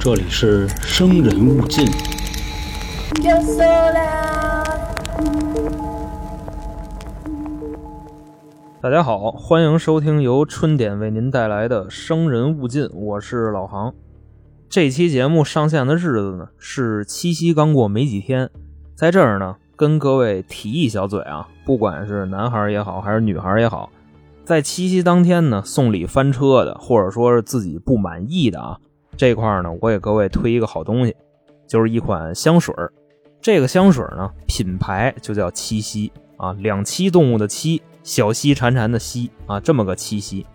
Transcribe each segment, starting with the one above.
这里是生人勿近。大家好，欢迎收听由春点为您带来的《生人勿近》，我是老航。这期节目上线的日子呢是七夕刚过没几天，在这儿呢跟各位提一小嘴啊，不管是男孩也好，还是女孩也好，在七夕当天呢送礼翻车的，或者说是自己不满意的啊，这块儿呢我给各位推一个好东西，就是一款香水。这个香水呢品牌就叫七夕啊，两栖动物的栖。小溪潺潺的溪啊，这么个七夕，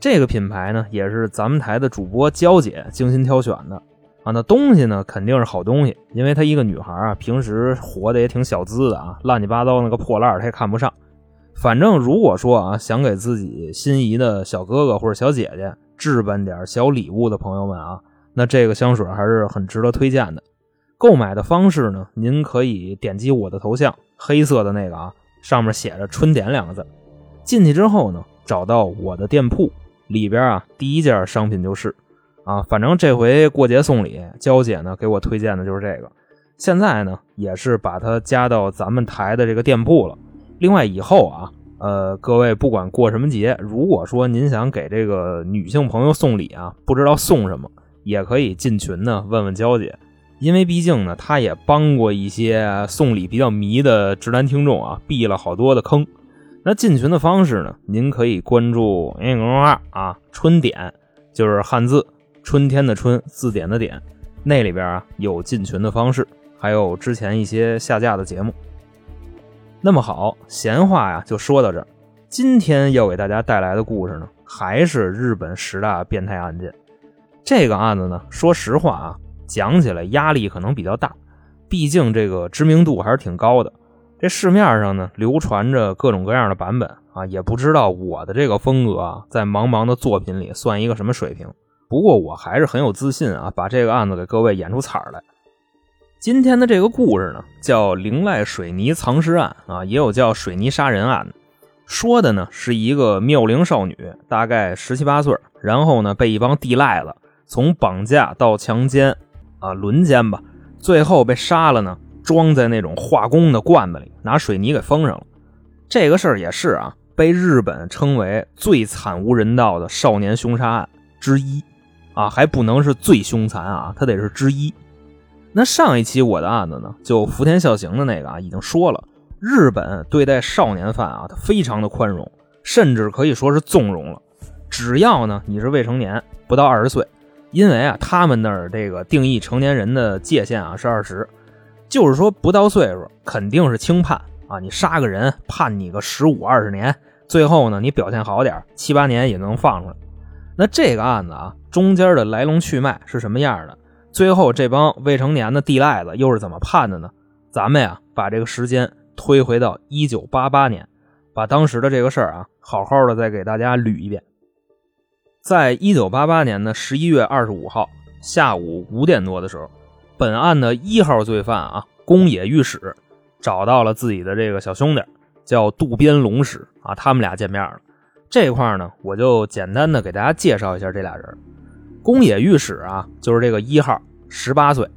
这个品牌呢也是咱们台的主播娇姐精心挑选的啊。那东西呢肯定是好东西，因为她一个女孩啊，平时活的也挺小资的啊，乱七八糟那个破烂她也看不上。反正如果说啊，想给自己心仪的小哥哥或者小姐姐置办点小礼物的朋友们啊，那这个香水还是很值得推荐的。购买的方式呢，您可以点击我的头像，黑色的那个啊。上面写着“春点”两个字，进去之后呢，找到我的店铺里边啊，第一件商品就是啊，反正这回过节送礼，娇姐呢给我推荐的就是这个。现在呢，也是把它加到咱们台的这个店铺了。另外以后啊，呃，各位不管过什么节，如果说您想给这个女性朋友送礼啊，不知道送什么，也可以进群呢问问娇姐。因为毕竟呢，他也帮过一些送礼比较迷的直男听众啊，避了好多的坑。那进群的方式呢，您可以关注公众号啊，春点就是汉字春天的春，字典的点，那里边啊有进群的方式，还有之前一些下架的节目。那么好，闲话呀就说到这儿。今天要给大家带来的故事呢，还是日本十大变态案件。这个案子呢，说实话啊。讲起来压力可能比较大，毕竟这个知名度还是挺高的。这市面上呢流传着各种各样的版本啊，也不知道我的这个风格啊，在茫茫的作品里算一个什么水平。不过我还是很有自信啊，把这个案子给各位演出彩来。今天的这个故事呢，叫灵濑水泥藏尸案啊，也有叫水泥杀人案。说的呢是一个妙龄少女，大概十七八岁，然后呢被一帮地赖子从绑架到强奸。啊，轮奸吧，最后被杀了呢，装在那种化工的罐子里，拿水泥给封上了。这个事儿也是啊，被日本称为最惨无人道的少年凶杀案之一啊，还不能是最凶残啊，它得是之一。那上一期我的案子呢，就福田孝行的那个啊，已经说了，日本对待少年犯啊，他非常的宽容，甚至可以说是纵容了，只要呢你是未成年，不到二十岁。因为啊，他们那儿这个定义成年人的界限啊是二十，就是说不到岁数肯定是轻判啊。你杀个人，判你个十五二十年，最后呢你表现好点，七八年也能放出来。那这个案子啊，中间的来龙去脉是什么样的？最后这帮未成年的地赖子又是怎么判的呢？咱们呀，把这个时间推回到一九八八年，把当时的这个事儿啊，好好的再给大家捋一遍。在一九八八年的十一月二十五号下午五点多的时候，本案的一号罪犯啊宫野御史找到了自己的这个小兄弟，叫渡边龙史啊，他们俩见面了。这块呢，我就简单的给大家介绍一下这俩人。宫野御史啊，就是这个一号，十八岁，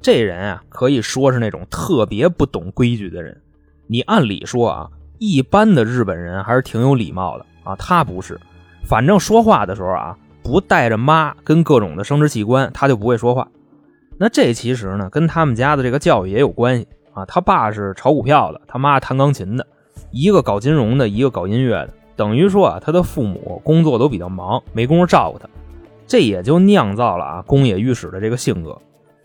这人啊可以说是那种特别不懂规矩的人。你按理说啊，一般的日本人还是挺有礼貌的啊，他不是。反正说话的时候啊，不带着妈跟各种的生殖器官，他就不会说话。那这其实呢，跟他们家的这个教育也有关系啊。他爸是炒股票的，他妈弹钢琴的，一个搞金融的，一个搞音乐的。等于说啊，他的父母工作都比较忙，没工夫照顾他。这也就酿造了啊，宫野御史的这个性格，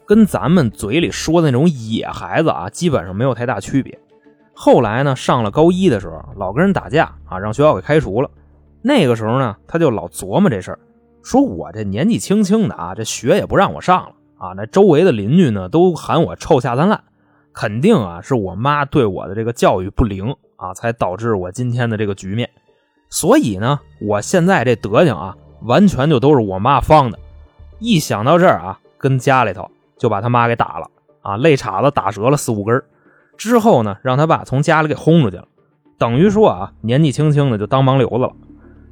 跟咱们嘴里说的那种野孩子啊，基本上没有太大区别。后来呢，上了高一的时候，老跟人打架啊，让学校给开除了。那个时候呢，他就老琢磨这事儿，说我这年纪轻轻的啊，这学也不让我上了啊，那周围的邻居呢都喊我臭下三滥，肯定啊是我妈对我的这个教育不灵啊，才导致我今天的这个局面。所以呢，我现在这德行啊，完全就都是我妈放的。一想到这儿啊，跟家里头就把他妈给打了啊，肋叉子打折了四五根之后呢，让他爸从家里给轰出去了，等于说啊，年纪轻轻的就当盲流子了。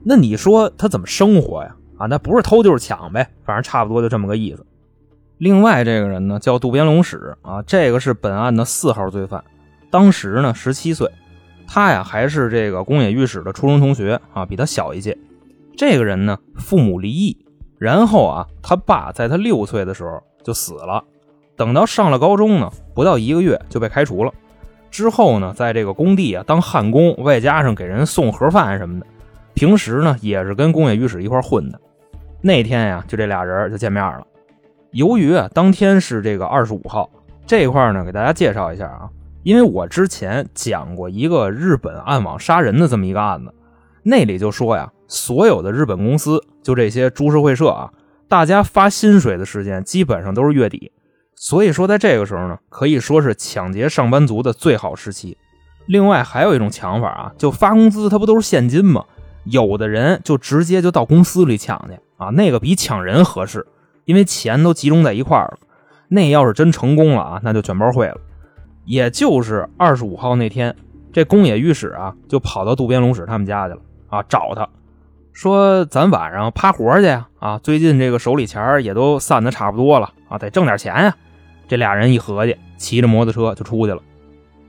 那你说他怎么生活呀？啊，那不是偷就是抢呗，反正差不多就这么个意思。另外这个人呢叫渡边龙史啊，这个是本案的四号罪犯，当时呢十七岁，他呀还是这个宫野御史的初中同学啊，比他小一届。这个人呢父母离异，然后啊他爸在他六岁的时候就死了，等到上了高中呢，不到一个月就被开除了。之后呢，在这个工地啊当焊工，外加上给人送盒饭什么的，平时呢也是跟工业御史一块混的。那天呀，就这俩人就见面了。由于啊，当天是这个二十五号这块呢，给大家介绍一下啊，因为我之前讲过一个日本暗网杀人的这么一个案子，那里就说呀，所有的日本公司就这些株式会社啊，大家发薪水的时间基本上都是月底，所以说在这个时候呢，可以说是抢劫上班族的最好时期。另外还有一种抢法啊，就发工资，它不都是现金吗？有的人就直接就到公司里抢去啊，那个比抢人合适。因为钱都集中在一块儿了，那要是真成功了啊，那就卷包会了。也就是二十五号那天，这宫野御史啊就跑到渡边龙史他们家去了啊，找他说：“咱晚上趴活去呀！啊，最近这个手里钱也都散的差不多了啊，得挣点钱呀。”这俩人一合计，骑着摩托车就出去了，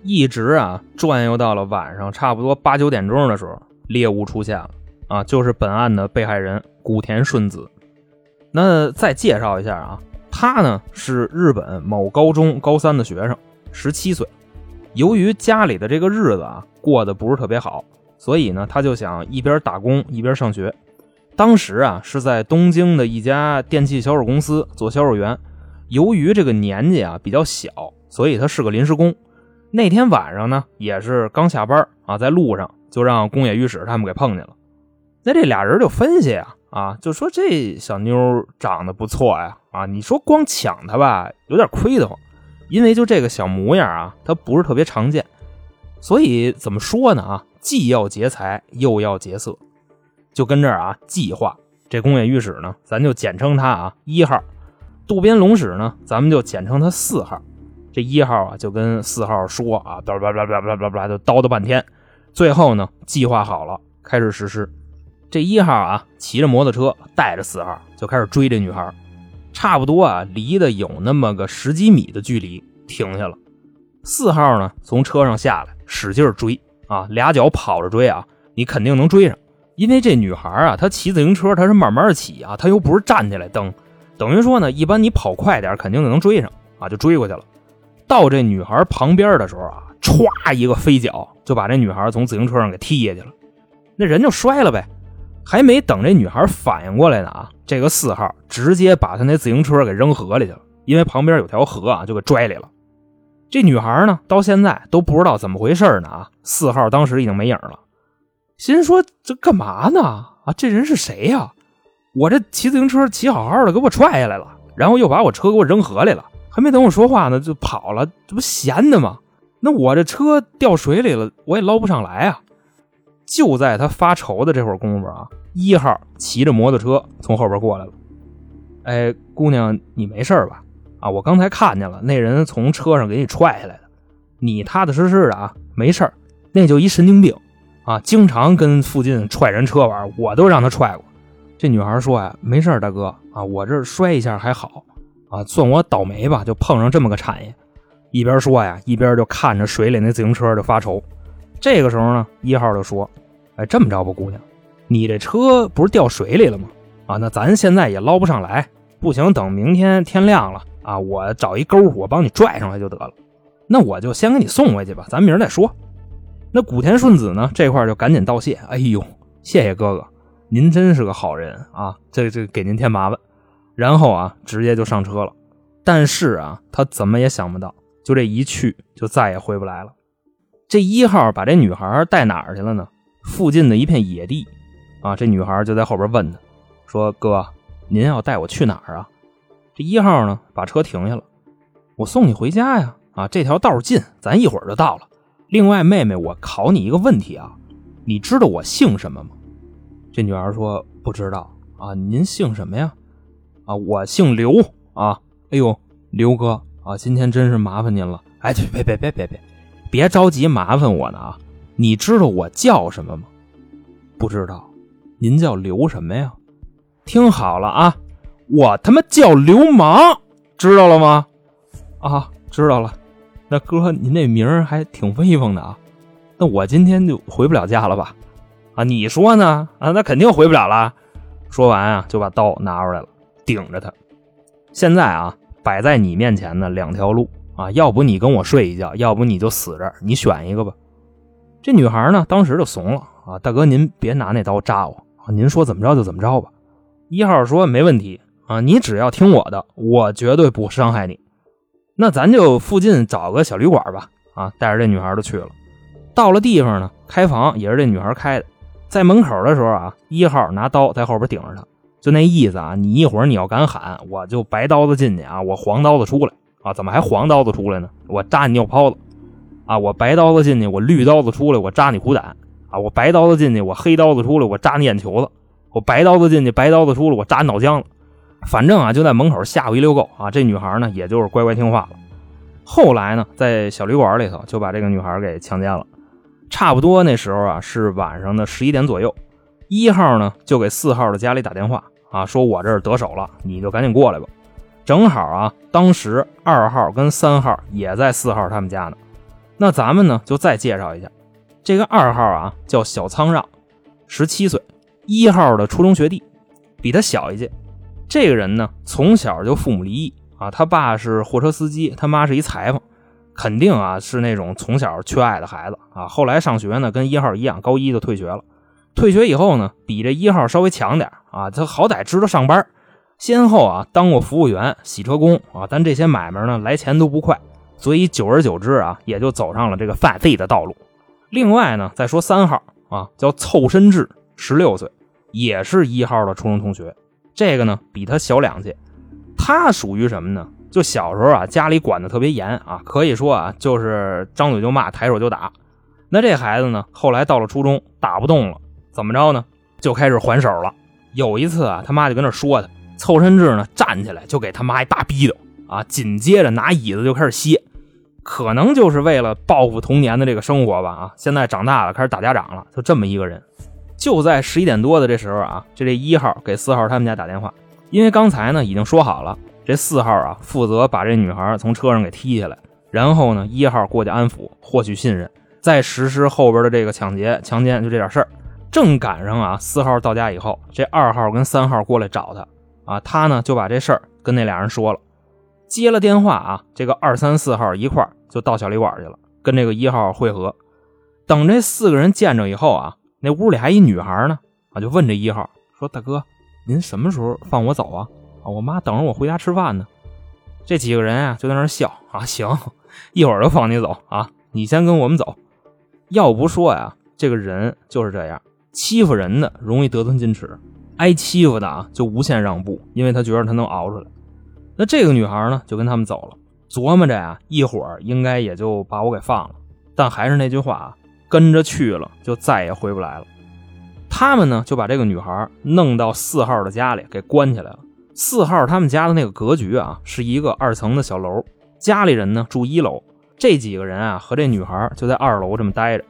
一直啊转悠到了晚上差不多八九点钟的时候，猎物出现了啊，就是本案的被害人古田顺子。那再介绍一下啊，他呢是日本某高中高三的学生，十七岁。由于家里的这个日子啊过得不是特别好，所以呢他就想一边打工一边上学。当时啊是在东京的一家电器销售公司做销售员。由于这个年纪啊比较小，所以他是个临时工。那天晚上呢也是刚下班啊，在路上就让宫野御史他们给碰见了。那这俩人就分析啊。啊，就说这小妞长得不错呀，啊，你说光抢她吧，有点亏得慌，因为就这个小模样啊，她不是特别常见，所以怎么说呢？啊，既要劫财又要劫色，就跟这儿啊计划。这宫野御史呢，咱就简称他啊一号；渡边龙史呢，咱们就简称他四号。这一号啊，就跟四号说啊，叭叭叭叭叭叭叭，就叨叨半天，最后呢，计划好了，开始实施。这一号啊，骑着摩托车带着四号就开始追这女孩，差不多啊，离得有那么个十几米的距离，停下了。四号呢，从车上下来，使劲追啊，俩脚跑着追啊，你肯定能追上，因为这女孩啊，她骑自行车，她是慢慢骑啊，她又不是站起来蹬，等于说呢，一般你跑快点，肯定就能追上啊，就追过去了。到这女孩旁边的时候啊，歘一个飞脚，就把这女孩从自行车上给踢下去了，那人就摔了呗。还没等这女孩反应过来呢啊，这个四号直接把他那自行车给扔河里去了，因为旁边有条河啊，就给拽里了。这女孩呢，到现在都不知道怎么回事呢啊。四号当时已经没影了，心说这干嘛呢啊？这人是谁呀？我这骑自行车骑好好的，给我踹下来了，然后又把我车给我扔河里了，还没等我说话呢就跑了，这不闲的吗？那我这车掉水里了，我也捞不上来啊。就在他发愁的这会儿功夫啊，一号骑着摩托车从后边过来了。哎，姑娘，你没事吧？啊，我刚才看见了，那人从车上给你踹下来的。你踏踏实实的啊，没事那就一神经病啊，经常跟附近踹人车玩，我都让他踹过。这女孩说呀，没事大哥啊，我这摔一下还好啊，算我倒霉吧，就碰上这么个产业。一边说呀，一边就看着水里那自行车就发愁。这个时候呢，一号就说：“哎，这么着吧，姑娘，你这车不是掉水里了吗？啊，那咱现在也捞不上来，不行，等明天天亮了啊，我找一钩，我帮你拽上来就得了。那我就先给你送回去吧，咱明儿再说。”那古田顺子呢，这块就赶紧道谢：“哎呦，谢谢哥哥，您真是个好人啊，这这给您添麻烦。”然后啊，直接就上车了。但是啊，他怎么也想不到，就这一去就再也回不来了。这一号把这女孩带哪儿去了呢？附近的一片野地，啊，这女孩就在后边问他，说：“哥，您要带我去哪儿啊？”这一号呢，把车停下了，我送你回家呀，啊，这条道近，咱一会儿就到了。另外，妹妹，我考你一个问题啊，你知道我姓什么吗？这女孩说：“不知道啊，您姓什么呀？”啊，我姓刘啊。哎呦，刘哥啊，今天真是麻烦您了。哎，别别别别别。别着急，麻烦我呢啊！你知道我叫什么吗？不知道，您叫刘什么呀？听好了啊，我他妈叫流氓，知道了吗？啊，知道了。那哥，您这名儿还挺威风的啊。那我今天就回不了家了吧？啊，你说呢？啊，那肯定回不了了。说完啊，就把刀拿出来了，顶着他。现在啊，摆在你面前的两条路啊，要不你跟我睡一觉，要不你就死这儿，你选一个吧。这女孩呢，当时就怂了啊，大哥您别拿那刀扎我啊，您说怎么着就怎么着吧。一号说没问题啊，你只要听我的，我绝对不伤害你。那咱就附近找个小旅馆吧啊，带着这女孩就去了。到了地方呢，开房也是这女孩开的。在门口的时候啊，一号拿刀在后边顶着她，就那意思啊，你一会儿你要敢喊，我就白刀子进去啊，我黄刀子出来啊，怎么还黄刀子出来呢？我扎你尿泡子啊，我白刀子进去，我绿刀子出来，我扎你虎胆啊，我白刀子进去，我黑刀子出来，我扎你眼球子，我白刀子进去，白刀子出来，我扎你脑浆子，反正啊，就在门口吓唬一溜够啊。这女孩呢，也就是乖乖听话了。后来呢，在小旅馆里头就把这个女孩给强奸了。差不多那时候啊，是晚上的十一点左右。一号呢就给四号的家里打电话啊，说我这儿得手了，你就赶紧过来吧。正好啊，当时二号跟三号也在四号他们家呢。那咱们呢就再介绍一下，这个二号啊叫小苍让，十七岁，一号的初中学弟，比他小一届。这个人呢从小就父母离异啊，他爸是货车司机，他妈是一裁缝。肯定啊，是那种从小缺爱的孩子啊。后来上学呢，跟一号一样，高一就退学了。退学以后呢，比这一号稍微强点啊。他好歹知道上班，先后啊当过服务员、洗车工啊。但这些买卖呢，来钱都不快，所以久而久之啊，也就走上了这个犯罪的道路。另外呢，再说三号啊，叫凑身志，十六岁，也是一号的初中同学。这个呢，比他小两届。他属于什么呢？就小时候啊，家里管的特别严啊，可以说啊，就是张嘴就骂，抬手就打。那这孩子呢，后来到了初中，打不动了，怎么着呢？就开始还手了。有一次啊，他妈就跟那说他，凑身志呢，站起来就给他妈一大逼斗啊，紧接着拿椅子就开始歇，可能就是为了报复童年的这个生活吧啊。现在长大了，开始打家长了，就这么一个人。就在十一点多的这时候啊，这这一号给四号他们家打电话，因为刚才呢已经说好了。这四号啊，负责把这女孩从车上给踢下来，然后呢，一号过去安抚，获取信任，再实施后边的这个抢劫、强奸，就这点事儿。正赶上啊，四号到家以后，这二号跟三号过来找他啊，他呢就把这事儿跟那俩人说了，接了电话啊，这个二三四号一块就到小旅馆去了，跟这个一号会合。等这四个人见着以后啊，那屋里还一女孩呢啊，就问这一号说：“大哥，您什么时候放我走啊？”啊我妈等着我回家吃饭呢，这几个人啊就在那笑啊，行，一会儿就放你走啊，你先跟我们走。要不说呀，这个人就是这样，欺负人的容易得寸进尺，挨欺负的啊就无限让步，因为他觉得他能熬出来。那这个女孩呢就跟他们走了，琢磨着呀，一会儿应该也就把我给放了。但还是那句话啊，跟着去了就再也回不来了。他们呢就把这个女孩弄到四号的家里给关起来了。四号他们家的那个格局啊，是一个二层的小楼，家里人呢住一楼，这几个人啊和这女孩就在二楼这么待着。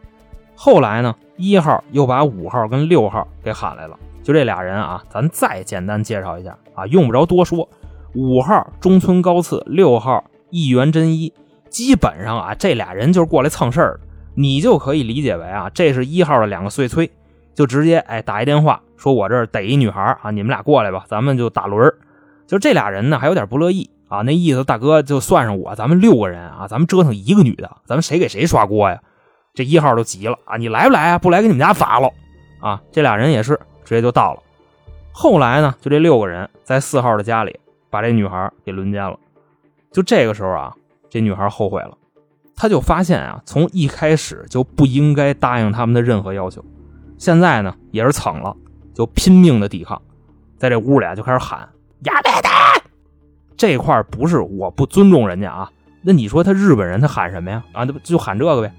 后来呢，一号又把五号跟六号给喊来了，就这俩人啊，咱再简单介绍一下啊，用不着多说。五号中村高次，六号一元真一，基本上啊，这俩人就是过来蹭事儿的，你就可以理解为啊，这是一号的两个碎催。就直接哎打一电话说，我这儿逮一女孩啊，你们俩过来吧，咱们就打轮就这俩人呢，还有点不乐意啊，那意思大哥就算上我，咱们六个人啊，咱们折腾一个女的，咱们谁给谁刷锅呀？这一号都急了啊，你来不来啊？不来给你们家砸了啊！这俩人也是直接就到了。后来呢，就这六个人在四号的家里把这女孩给轮奸了。就这个时候啊，这女孩后悔了，他就发现啊，从一开始就不应该答应他们的任何要求。现在呢，也是蹭了，就拼命的抵抗，在这屋里啊就开始喊“亚贝的”，这块不是我不尊重人家啊，那你说他日本人他喊什么呀？啊，那不就喊这个呗。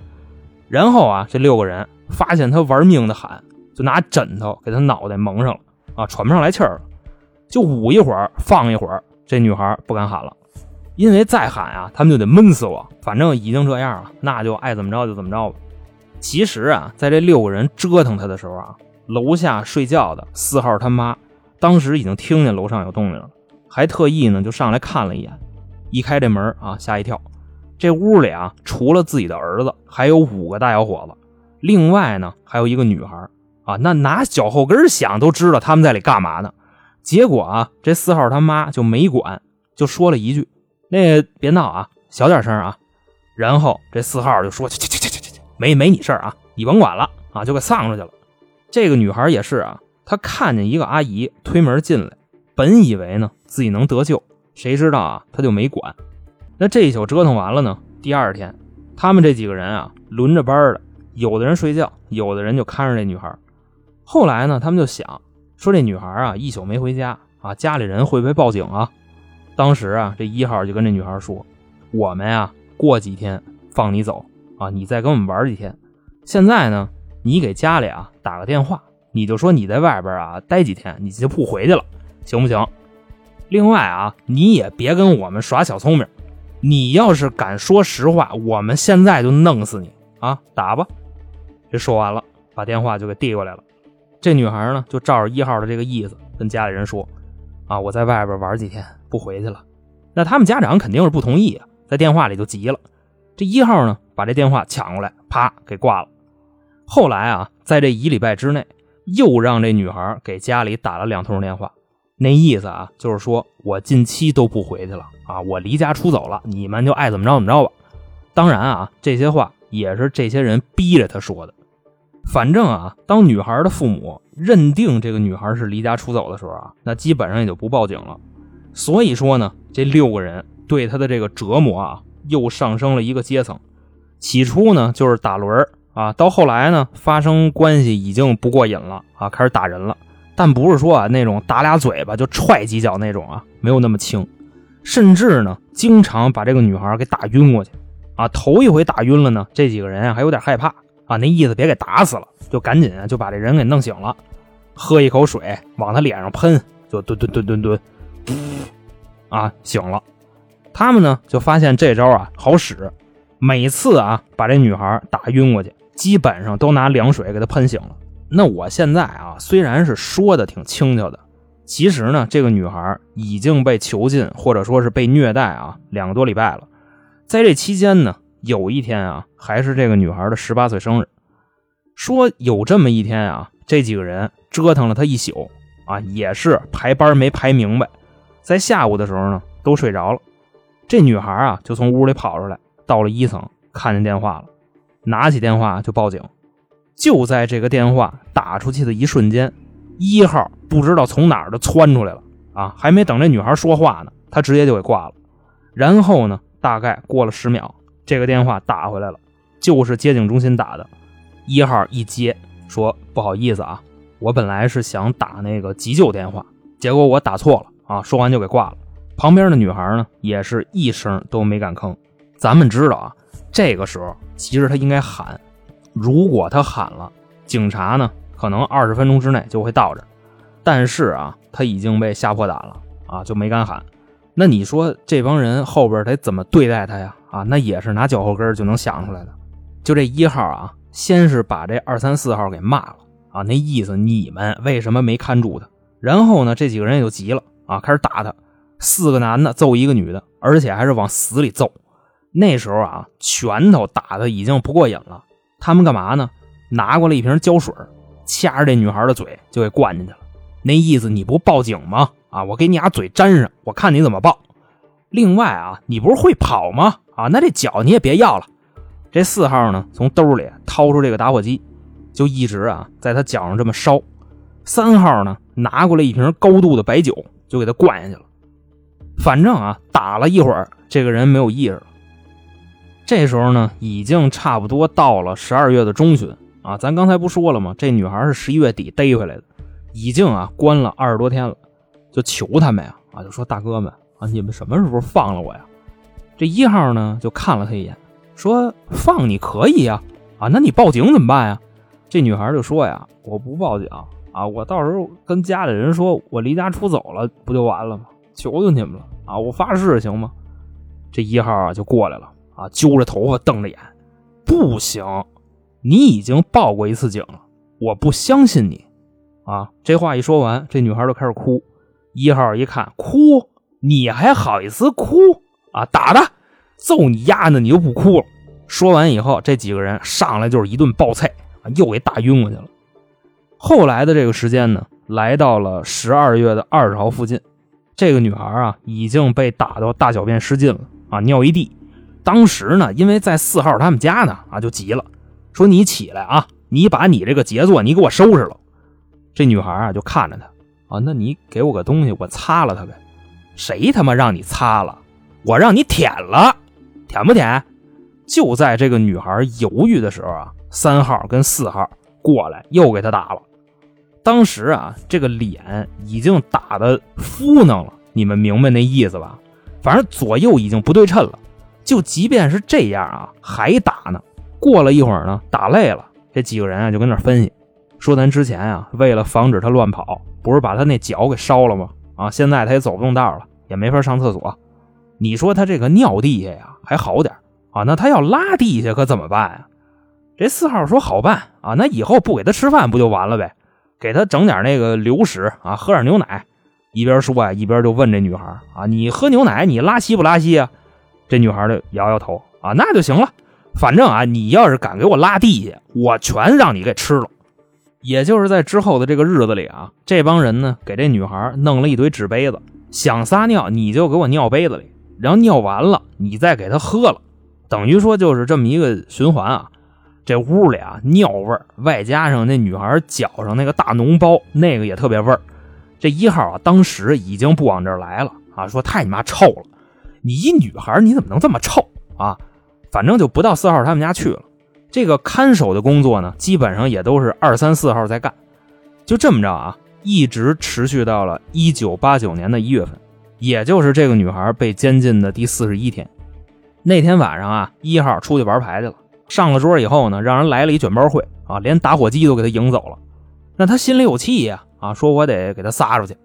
然后啊，这六个人发现他玩命的喊，就拿枕头给他脑袋蒙上了啊，喘不上来气儿了，就捂一会儿放一会儿，这女孩不敢喊了，因为再喊啊，他们就得闷死我。反正已经这样了，那就爱怎么着就怎么着吧。其实啊，在这六个人折腾他的时候啊，楼下睡觉的四号他妈当时已经听见楼上有动静了，还特意呢就上来看了一眼。一开这门啊，吓一跳，这屋里啊，除了自己的儿子，还有五个大小伙子，另外呢还有一个女孩啊。那拿脚后跟想都知道他们在里干嘛呢。结果啊，这四号他妈就没管，就说了一句：“那别闹啊，小点声啊。”然后这四号就说：“去去去去去去，没没你事儿啊，你甭管了啊，就给丧出去了。”这个女孩也是啊，她看见一个阿姨推门进来，本以为呢自己能得救，谁知道啊，她就没管。那这一宿折腾完了呢，第二天，他们这几个人啊轮着班的，有的人睡觉，有的人就看着这女孩。后来呢，他们就想。说这女孩啊，一宿没回家啊，家里人会不会报警啊？当时啊，这一号就跟这女孩说：“我们呀，过几天放你走啊，你再跟我们玩几天。现在呢，你给家里啊打个电话，你就说你在外边啊待几天，你就不回去了，行不行？另外啊，你也别跟我们耍小聪明，你要是敢说实话，我们现在就弄死你啊！打吧。”这说完了，把电话就给递过来了。这女孩呢，就照着一号的这个意思跟家里人说：“啊，我在外边玩几天，不回去了。”那他们家长肯定是不同意啊，在电话里就急了。这一号呢，把这电话抢过来，啪给挂了。后来啊，在这一礼拜之内，又让这女孩给家里打了两通电话，那意思啊，就是说我近期都不回去了啊，我离家出走了，你们就爱怎么着怎么着吧。当然啊，这些话也是这些人逼着他说的。反正啊，当女孩的父母认定这个女孩是离家出走的时候啊，那基本上也就不报警了。所以说呢，这六个人对他的这个折磨啊，又上升了一个阶层。起初呢，就是打轮啊，到后来呢，发生关系已经不过瘾了啊，开始打人了。但不是说啊那种打俩嘴巴就踹几脚那种啊，没有那么轻。甚至呢，经常把这个女孩给打晕过去啊。头一回打晕了呢，这几个人啊还有点害怕。啊，那意思别给打死了，就赶紧，就把这人给弄醒了，喝一口水往他脸上喷，就蹲蹲蹲蹲蹲，啊，醒了。他们呢就发现这招啊好使，每次啊把这女孩打晕过去，基本上都拿凉水给她喷醒了。那我现在啊虽然是说的挺轻巧的，其实呢这个女孩已经被囚禁或者说是被虐待啊两个多礼拜了，在这期间呢。有一天啊，还是这个女孩的十八岁生日。说有这么一天啊，这几个人折腾了她一宿啊，也是排班没排明白，在下午的时候呢，都睡着了。这女孩啊，就从屋里跑出来，到了一层，看见电话了，拿起电话就报警。就在这个电话打出去的一瞬间，一号不知道从哪儿就窜出来了啊，还没等这女孩说话呢，他直接就给挂了。然后呢，大概过了十秒。这个电话打回来了，就是接警中心打的。一号一接，说不好意思啊，我本来是想打那个急救电话，结果我打错了啊。说完就给挂了。旁边的女孩呢，也是一声都没敢吭。咱们知道啊，这个时候其实他应该喊，如果他喊了，警察呢可能二十分钟之内就会到这。但是啊，他已经被吓破胆了啊，就没敢喊。那你说这帮人后边得怎么对待他呀？啊，那也是拿脚后跟就能想出来的。就这一号啊，先是把这二三四号给骂了啊，那意思你们为什么没看住他？然后呢，这几个人也就急了啊，开始打他。四个男的揍一个女的，而且还是往死里揍。那时候啊，拳头打的已经不过瘾了。他们干嘛呢？拿过来一瓶胶水，掐着这女孩的嘴就给灌进去了。那意思你不报警吗？啊，我给你俩嘴粘上，我看你怎么报。另外啊，你不是会跑吗？啊，那这脚你也别要了。这四号呢，从兜里掏出这个打火机，就一直啊在他脚上这么烧。三号呢，拿过来一瓶高度的白酒，就给他灌下去了。反正啊，打了一会儿，这个人没有意识了。这时候呢，已经差不多到了十二月的中旬啊。咱刚才不说了吗？这女孩是十一月底逮回来的，已经啊关了二十多天了，就求他们呀啊，就说大哥们。啊！你们什么时候放了我呀？这一号呢就看了他一眼，说：“放你可以呀，啊，那你报警怎么办呀？”这女孩就说：“呀，我不报警啊，我到时候跟家里人说我离家出走了，不就完了吗？求求你们了啊！我发誓行吗？”这一号啊就过来了啊，揪着头发瞪着眼：“不行，你已经报过一次警了，我不相信你啊！这话一说完，这女孩就开始哭。一号一看，哭，你还好意思哭啊？打他，揍你丫的，你就不哭了。说完以后，这几个人上来就是一顿暴菜，又给打晕过去了。后来的这个时间呢，来到了十二月的二十号附近，这个女孩啊已经被打到大小便失禁了啊，尿一地。当时呢，因为在四号他们家呢啊，就急了，说你起来啊，你把你这个杰作你给我收拾了。这女孩啊就看着他啊，那你给我个东西，我擦了它呗。谁他妈让你擦了？我让你舔了，舔不舔？就在这个女孩犹豫的时候啊，三号跟四号过来又给她打了。当时啊，这个脸已经打的敷弄了，你们明白那意思吧？反正左右已经不对称了。就即便是这样啊，还打呢。过了一会儿呢，打累了，这几个人啊就跟那分析，说咱之前啊，为了防止他乱跑，不是把他那脚给烧了吗？啊，现在他也走不动道了，也没法上厕所。你说他这个尿地下呀，还好点啊，那他要拉地下可怎么办啊？这四号说好办啊，那以后不给他吃饭不就完了呗？给他整点那个流食啊，喝点牛奶。一边说呀，一边就问这女孩啊：“你喝牛奶，你拉稀不拉稀啊？”这女孩就摇摇头啊，那就行了。反正啊，你要是敢给我拉地下，我全让你给吃了。也就是在之后的这个日子里啊，这帮人呢给这女孩弄了一堆纸杯子，想撒尿你就给我尿杯子里，然后尿完了你再给她喝了。等于说就是这么一个循环啊，这屋里啊尿味儿，外加上那女孩脚上那个大脓包，那个也特别味儿。这一号啊，当时已经不往这来了啊，说太你妈臭了！你一女孩你怎么能这么臭啊？反正就不到四号他们家去了。这个看守的工作呢，基本上也都是二三四号在干。就这么着啊，一直持续到了一九八九年的一月份，也就是这个女孩被监禁的第四十一天。那天晚上啊，一号出去玩牌去了，上了桌以后呢，让人来了一卷包会啊，连打火机都给他迎走了。那他心里有气呀，啊，说我得给他撒出去，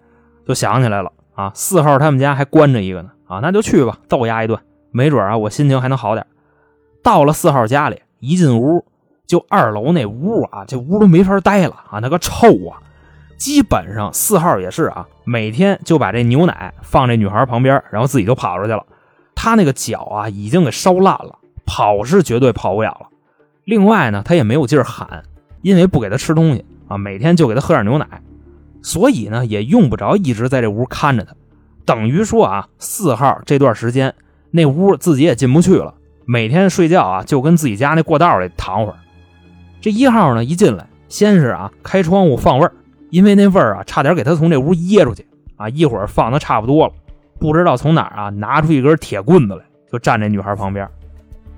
就想起来了啊，四号他们家还关着一个呢，啊，那就去吧，揍丫一顿，没准啊，我心情还能好点。到了四号家里，一进屋就二楼那屋啊，这屋都没法待了啊，那个臭啊，基本上四号也是啊，每天就把这牛奶放这女孩旁边，然后自己就跑出去了。他那个脚啊，已经给烧烂了，跑是绝对跑不了了。另外呢，他也没有劲喊，因为不给他吃东西啊，每天就给他喝点牛奶，所以呢，也用不着一直在这屋看着他。等于说啊，四号这段时间那屋自己也进不去了，每天睡觉啊就跟自己家那过道里躺会儿。这一号呢，一进来先是啊开窗户放味儿，因为那味儿啊差点给他从这屋噎出去啊。一会儿放的差不多了。不知道从哪儿啊拿出一根铁棍子来，就站这女孩旁边。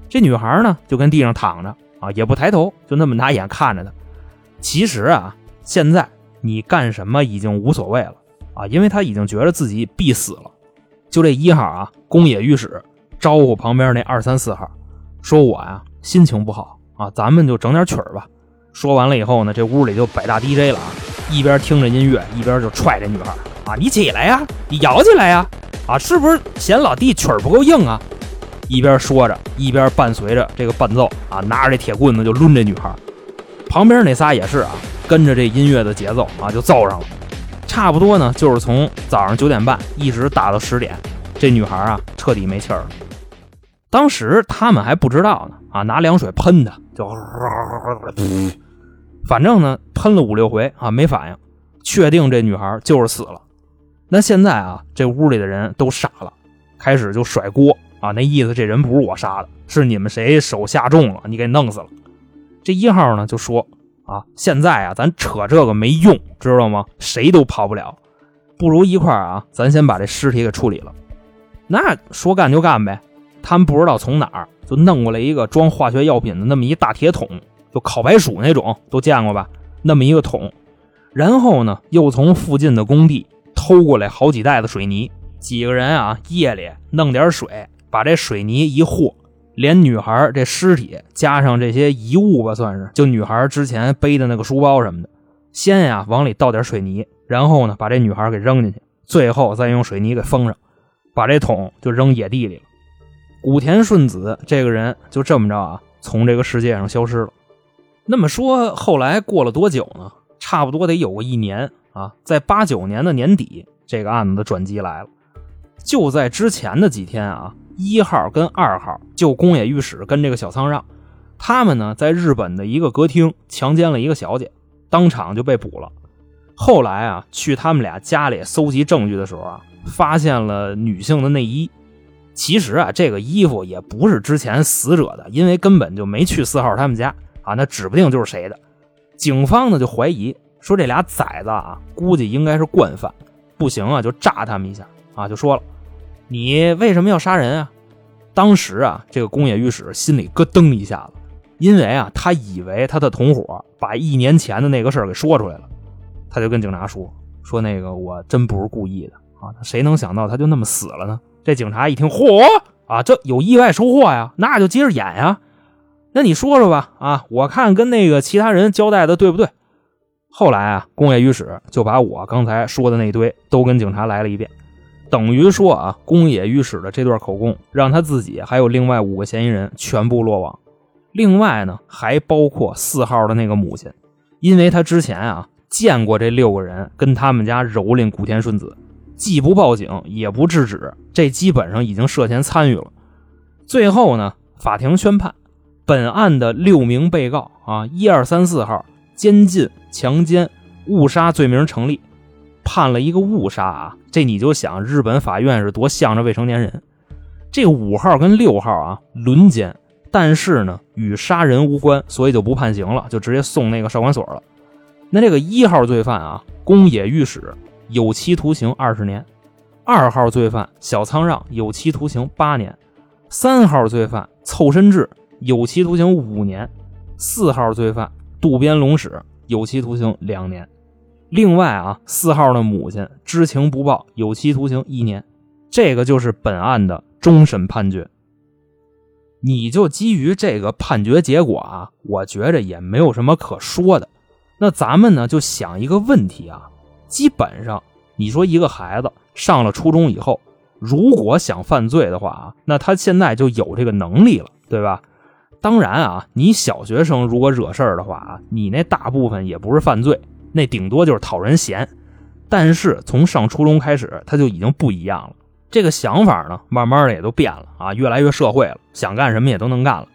这女孩呢就跟地上躺着啊，也不抬头，就那么拿眼看着他。其实啊，现在你干什么已经无所谓了啊，因为他已经觉得自己必死了。就这一号啊，宫野御史招呼旁边那二三四号，说我呀心情不好啊，咱们就整点曲儿吧。说完了以后呢，这屋里就百大 DJ 了啊，一边听着音乐，一边就踹这女孩啊，你起来呀，你摇起来呀。啊，是不是嫌老弟曲儿不够硬啊？一边说着，一边伴随着这个伴奏啊，拿着这铁棍子就抡这女孩。旁边那仨也是啊，跟着这音乐的节奏啊，就揍上了。差不多呢，就是从早上九点半一直打到十点，这女孩啊，彻底没气儿了。当时他们还不知道呢，啊，拿凉水喷她，就，反正呢，喷了五六回啊，没反应，确定这女孩就是死了。那现在啊，这屋里的人都傻了，开始就甩锅啊，那意思这人不是我杀的，是你们谁手下重了，你给弄死了。这一号呢就说啊，现在啊，咱扯这个没用，知道吗？谁都跑不了，不如一块啊，咱先把这尸体给处理了。那说干就干呗。他们不知道从哪儿就弄过来一个装化学药品的那么一大铁桶，就烤白薯那种，都见过吧？那么一个桶，然后呢，又从附近的工地。偷过来好几袋子水泥，几个人啊，夜里弄点水，把这水泥一和，连女孩这尸体加上这些遗物吧，算是就女孩之前背的那个书包什么的，先呀往里倒点水泥，然后呢把这女孩给扔进去，最后再用水泥给封上，把这桶就扔野地里了。武田顺子这个人就这么着啊，从这个世界上消失了。那么说后来过了多久呢？差不多得有个一年啊。在八九年的年底，这个案子的转机来了。就在之前的几天啊，一号跟二号就宫野御史跟这个小仓让，他们呢在日本的一个歌厅强奸了一个小姐，当场就被捕了。后来啊，去他们俩家里搜集证据的时候啊，发现了女性的内衣。其实啊，这个衣服也不是之前死者的，因为根本就没去四号他们家啊，那指不定就是谁的。警方呢就怀疑说这俩崽子啊，估计应该是惯犯，不行啊就炸他们一下啊，就说了，你为什么要杀人啊？当时啊，这个宫野御史心里咯噔一下子，因为啊，他以为他的同伙把一年前的那个事儿给说出来了。他就跟警察说：“说那个我真不是故意的啊，谁能想到他就那么死了呢？”这警察一听，嚯啊，这有意外收获呀，那就接着演呀。那你说说吧啊，我看跟那个其他人交代的对不对？后来啊，工业御史就把我刚才说的那堆都跟警察来了一遍，等于说啊，工业御史的这段口供让他自己还有另外五个嫌疑人全部落网。另外呢，还包括四号的那个母亲，因为他之前啊。见过这六个人跟他们家蹂躏古田顺子，既不报警也不制止，这基本上已经涉嫌参与了。最后呢，法庭宣判，本案的六名被告啊，一二三四号监禁、强奸、误杀罪名成立，判了一个误杀啊。这你就想日本法院是多向着未成年人。这五号跟六号啊轮奸，但是呢与杀人无关，所以就不判刑了，就直接送那个少管所了。那这个一号罪犯啊，宫野御史有期徒刑二十年；二号罪犯小仓让有期徒刑八年；三号罪犯凑身志有期徒刑五年；四号罪犯渡边龙史有期徒刑两年。另外啊，四号的母亲知情不报，有期徒刑一年。这个就是本案的终审判决。你就基于这个判决结果啊，我觉着也没有什么可说的。那咱们呢就想一个问题啊，基本上你说一个孩子上了初中以后，如果想犯罪的话啊，那他现在就有这个能力了，对吧？当然啊，你小学生如果惹事儿的话啊，你那大部分也不是犯罪，那顶多就是讨人嫌。但是从上初中开始，他就已经不一样了，这个想法呢，慢慢的也都变了啊，越来越社会了，想干什么也都能干了，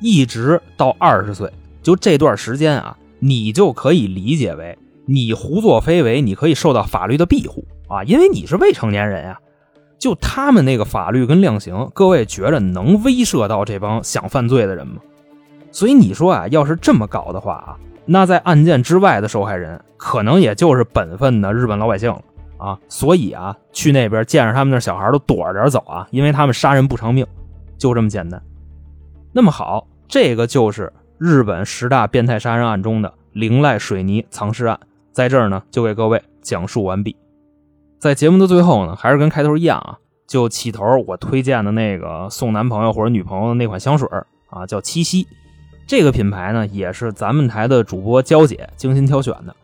一直到二十岁，就这段时间啊。你就可以理解为，你胡作非为，你可以受到法律的庇护啊，因为你是未成年人呀。就他们那个法律跟量刑，各位觉着能威慑到这帮想犯罪的人吗？所以你说啊，要是这么搞的话啊，那在案件之外的受害人，可能也就是本分的日本老百姓了啊。所以啊，去那边见着他们那小孩都躲着点走啊，因为他们杀人不偿命，就这么简单。那么好，这个就是。日本十大变态杀人案中的灵濑水泥藏尸案，在这儿呢就给各位讲述完毕。在节目的最后呢，还是跟开头一样啊，就起头我推荐的那个送男朋友或者女朋友的那款香水啊，叫七夕。这个品牌呢，也是咱们台的主播娇姐精心挑选的。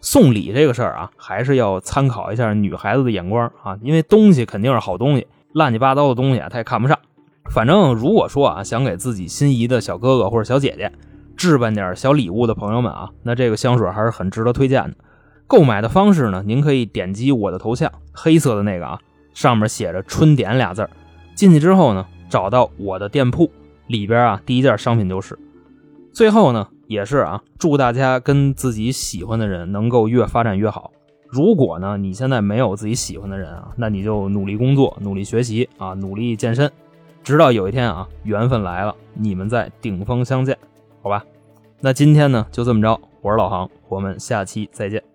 送礼这个事儿啊，还是要参考一下女孩子的眼光啊，因为东西肯定是好东西，乱七八糟的东西啊，她也看不上。反正如果说啊，想给自己心仪的小哥哥或者小姐姐置办点小礼物的朋友们啊，那这个香水还是很值得推荐的。购买的方式呢，您可以点击我的头像，黑色的那个啊，上面写着“春点”俩字进去之后呢，找到我的店铺里边啊，第一件商品就是。最后呢，也是啊，祝大家跟自己喜欢的人能够越发展越好。如果呢，你现在没有自己喜欢的人啊，那你就努力工作，努力学习啊，努力健身。直到有一天啊，缘分来了，你们在顶峰相见，好吧？那今天呢，就这么着。我是老航，我们下期再见。